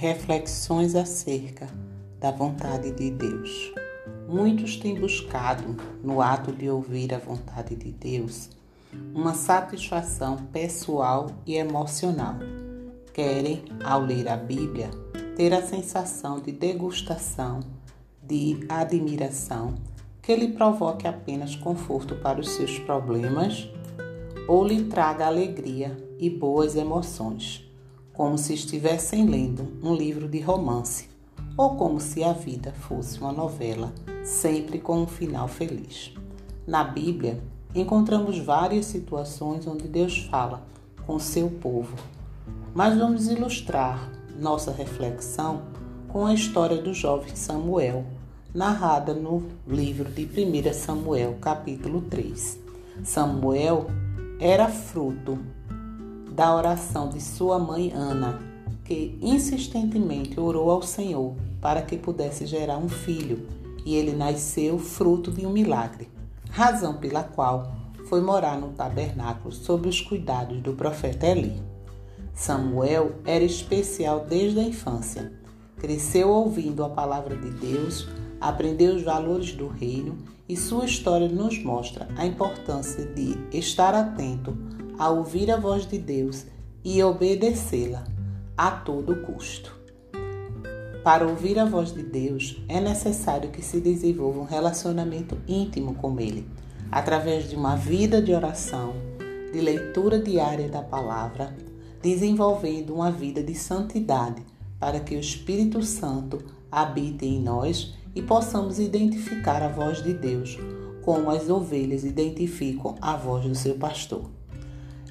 Reflexões acerca da vontade de Deus. Muitos têm buscado, no ato de ouvir a vontade de Deus, uma satisfação pessoal e emocional. Querem, ao ler a Bíblia, ter a sensação de degustação, de admiração, que lhe provoque apenas conforto para os seus problemas ou lhe traga alegria e boas emoções como se estivessem lendo um livro de romance ou como se a vida fosse uma novela, sempre com um final feliz. Na Bíblia, encontramos várias situações onde Deus fala com seu povo, mas vamos ilustrar nossa reflexão com a história do jovem Samuel, narrada no livro de 1 Samuel, capítulo 3. Samuel era fruto da oração de sua mãe Ana, que insistentemente orou ao Senhor para que pudesse gerar um filho, e ele nasceu fruto de um milagre, razão pela qual foi morar no tabernáculo sob os cuidados do profeta Eli. Samuel era especial desde a infância. Cresceu ouvindo a palavra de Deus, aprendeu os valores do reino e sua história nos mostra a importância de estar atento a ouvir a voz de Deus e obedecê-la a todo custo. Para ouvir a voz de Deus, é necessário que se desenvolva um relacionamento íntimo com Ele, através de uma vida de oração, de leitura diária da palavra, desenvolvendo uma vida de santidade, para que o Espírito Santo habite em nós e possamos identificar a voz de Deus, como as ovelhas identificam a voz do seu pastor.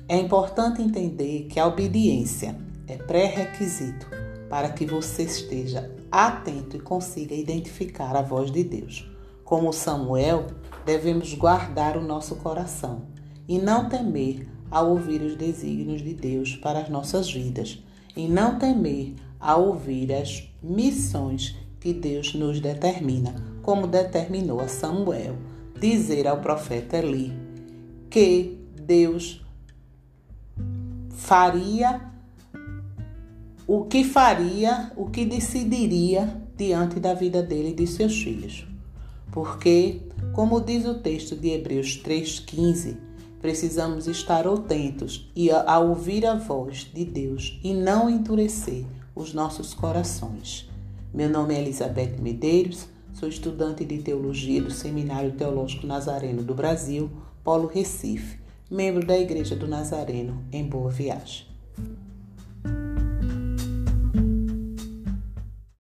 É importante entender que a obediência é pré-requisito para que você esteja atento e consiga identificar a voz de Deus. Como Samuel, devemos guardar o nosso coração e não temer ao ouvir os desígnios de Deus para as nossas vidas, e não temer ao ouvir as missões que Deus nos determina, como determinou a Samuel dizer ao profeta Eli que Deus faria o que faria, o que decidiria diante da vida dele e de seus filhos. Porque, como diz o texto de Hebreus 3,15, precisamos estar atentos e a, a ouvir a voz de Deus e não endurecer os nossos corações. Meu nome é Elizabeth Medeiros, sou estudante de teologia do Seminário Teológico Nazareno do Brasil, Polo Recife membro da Igreja do Nazareno em Boa Viagem.